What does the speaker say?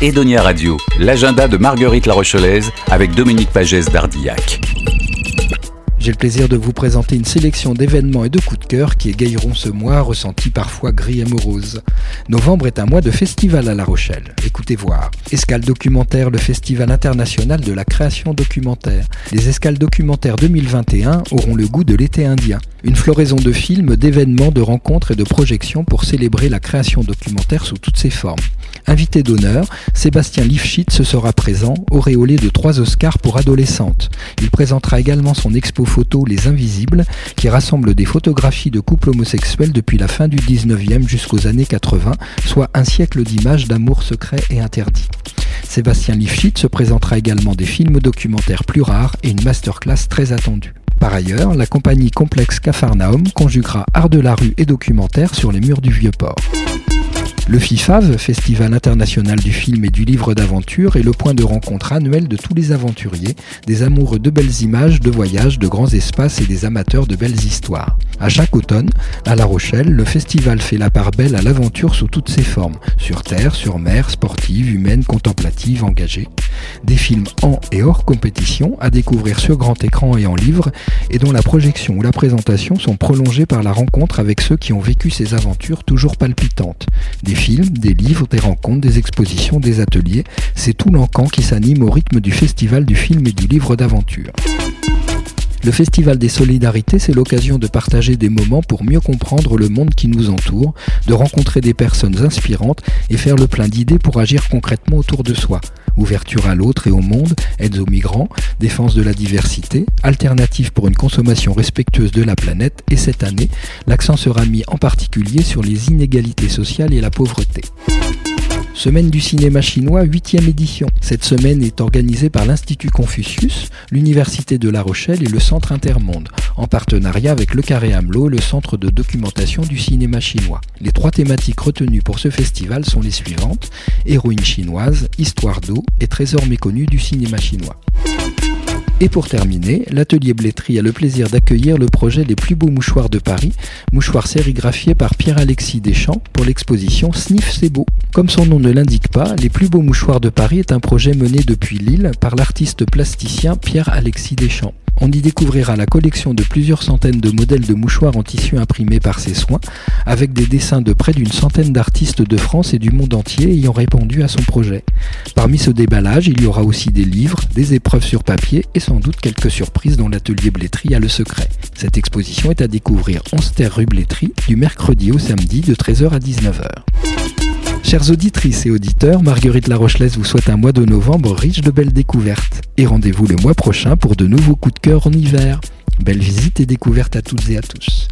Edonia Radio, l'agenda de Marguerite La Rochelaise avec Dominique Pagès d'Ardillac. J'ai le plaisir de vous présenter une sélection d'événements et de coups qui égayeront ce mois ressenti parfois gris et morose. Novembre est un mois de festival à La Rochelle. Écoutez voir. Escale documentaire, le festival international de la création documentaire. Les escales documentaires 2021 auront le goût de l'été indien. Une floraison de films, d'événements, de rencontres et de projections pour célébrer la création documentaire sous toutes ses formes. Invité d'honneur, Sébastien Lifshitz sera présent, auréolé de trois Oscars pour adolescentes. Il présentera également son expo photo Les Invisibles, qui rassemble des photographies de couples homosexuels depuis la fin du 19e jusqu'aux années 80, soit un siècle d'images d'amour secret et interdit. Sébastien Lifshitz se présentera également des films documentaires plus rares et une masterclass très attendue. Par ailleurs, la compagnie Complexe Cafarnaum conjuguera art de la rue et documentaire sur les murs du Vieux-Port. Le FIFAV, Festival international du film et du livre d'aventure, est le point de rencontre annuel de tous les aventuriers, des amoureux de belles images, de voyages, de grands espaces et des amateurs de belles histoires. À chaque automne, à La Rochelle, le festival fait la part belle à l'aventure sous toutes ses formes, sur terre, sur mer, sportive, humaine, contemplative, engagée. Des films en et hors compétition à découvrir sur grand écran et en livre, et dont la projection ou la présentation sont prolongées par la rencontre avec ceux qui ont vécu ces aventures toujours palpitantes. Films, des livres, des rencontres, des expositions, des ateliers, c'est tout l'encan qui s'anime au rythme du festival du film et du livre d'aventure. Le Festival des Solidarités, c'est l'occasion de partager des moments pour mieux comprendre le monde qui nous entoure, de rencontrer des personnes inspirantes et faire le plein d'idées pour agir concrètement autour de soi. Ouverture à l'autre et au monde, aides aux migrants, défense de la diversité, alternatives pour une consommation respectueuse de la planète et cette année, l'accent sera mis en particulier sur les inégalités sociales et la pauvreté. Semaine du cinéma chinois, 8e édition. Cette semaine est organisée par l'Institut Confucius, l'Université de La Rochelle et le Centre Intermonde, en partenariat avec le Carré Hamelot, le centre de documentation du cinéma chinois. Les trois thématiques retenues pour ce festival sont les suivantes héroïne chinoise, histoire d'eau et trésor méconnu du cinéma chinois. Et pour terminer, l'atelier Blétry a le plaisir d'accueillir le projet Les plus beaux mouchoirs de Paris, mouchoirs sérigraphiés par Pierre-Alexis Deschamps pour l'exposition Sniff c'est beau. Comme son nom ne l'indique pas, Les plus beaux mouchoirs de Paris est un projet mené depuis Lille par l'artiste plasticien Pierre-Alexis Deschamps. On y découvrira la collection de plusieurs centaines de modèles de mouchoirs en tissu imprimés par ses soins, avec des dessins de près d'une centaine d'artistes de France et du monde entier ayant répondu à son projet. Parmi ce déballage, il y aura aussi des livres, des épreuves sur papier et sans doute quelques surprises dont l'atelier Blétry a le secret. Cette exposition est à découvrir 11 terre rue Blétry du mercredi au samedi de 13h à 19h. Chères auditrices et auditeurs, Marguerite Larochelaise vous souhaite un mois de novembre riche de belles découvertes. Et rendez-vous le mois prochain pour de nouveaux coups de cœur en hiver. Belle visite et découverte à toutes et à tous.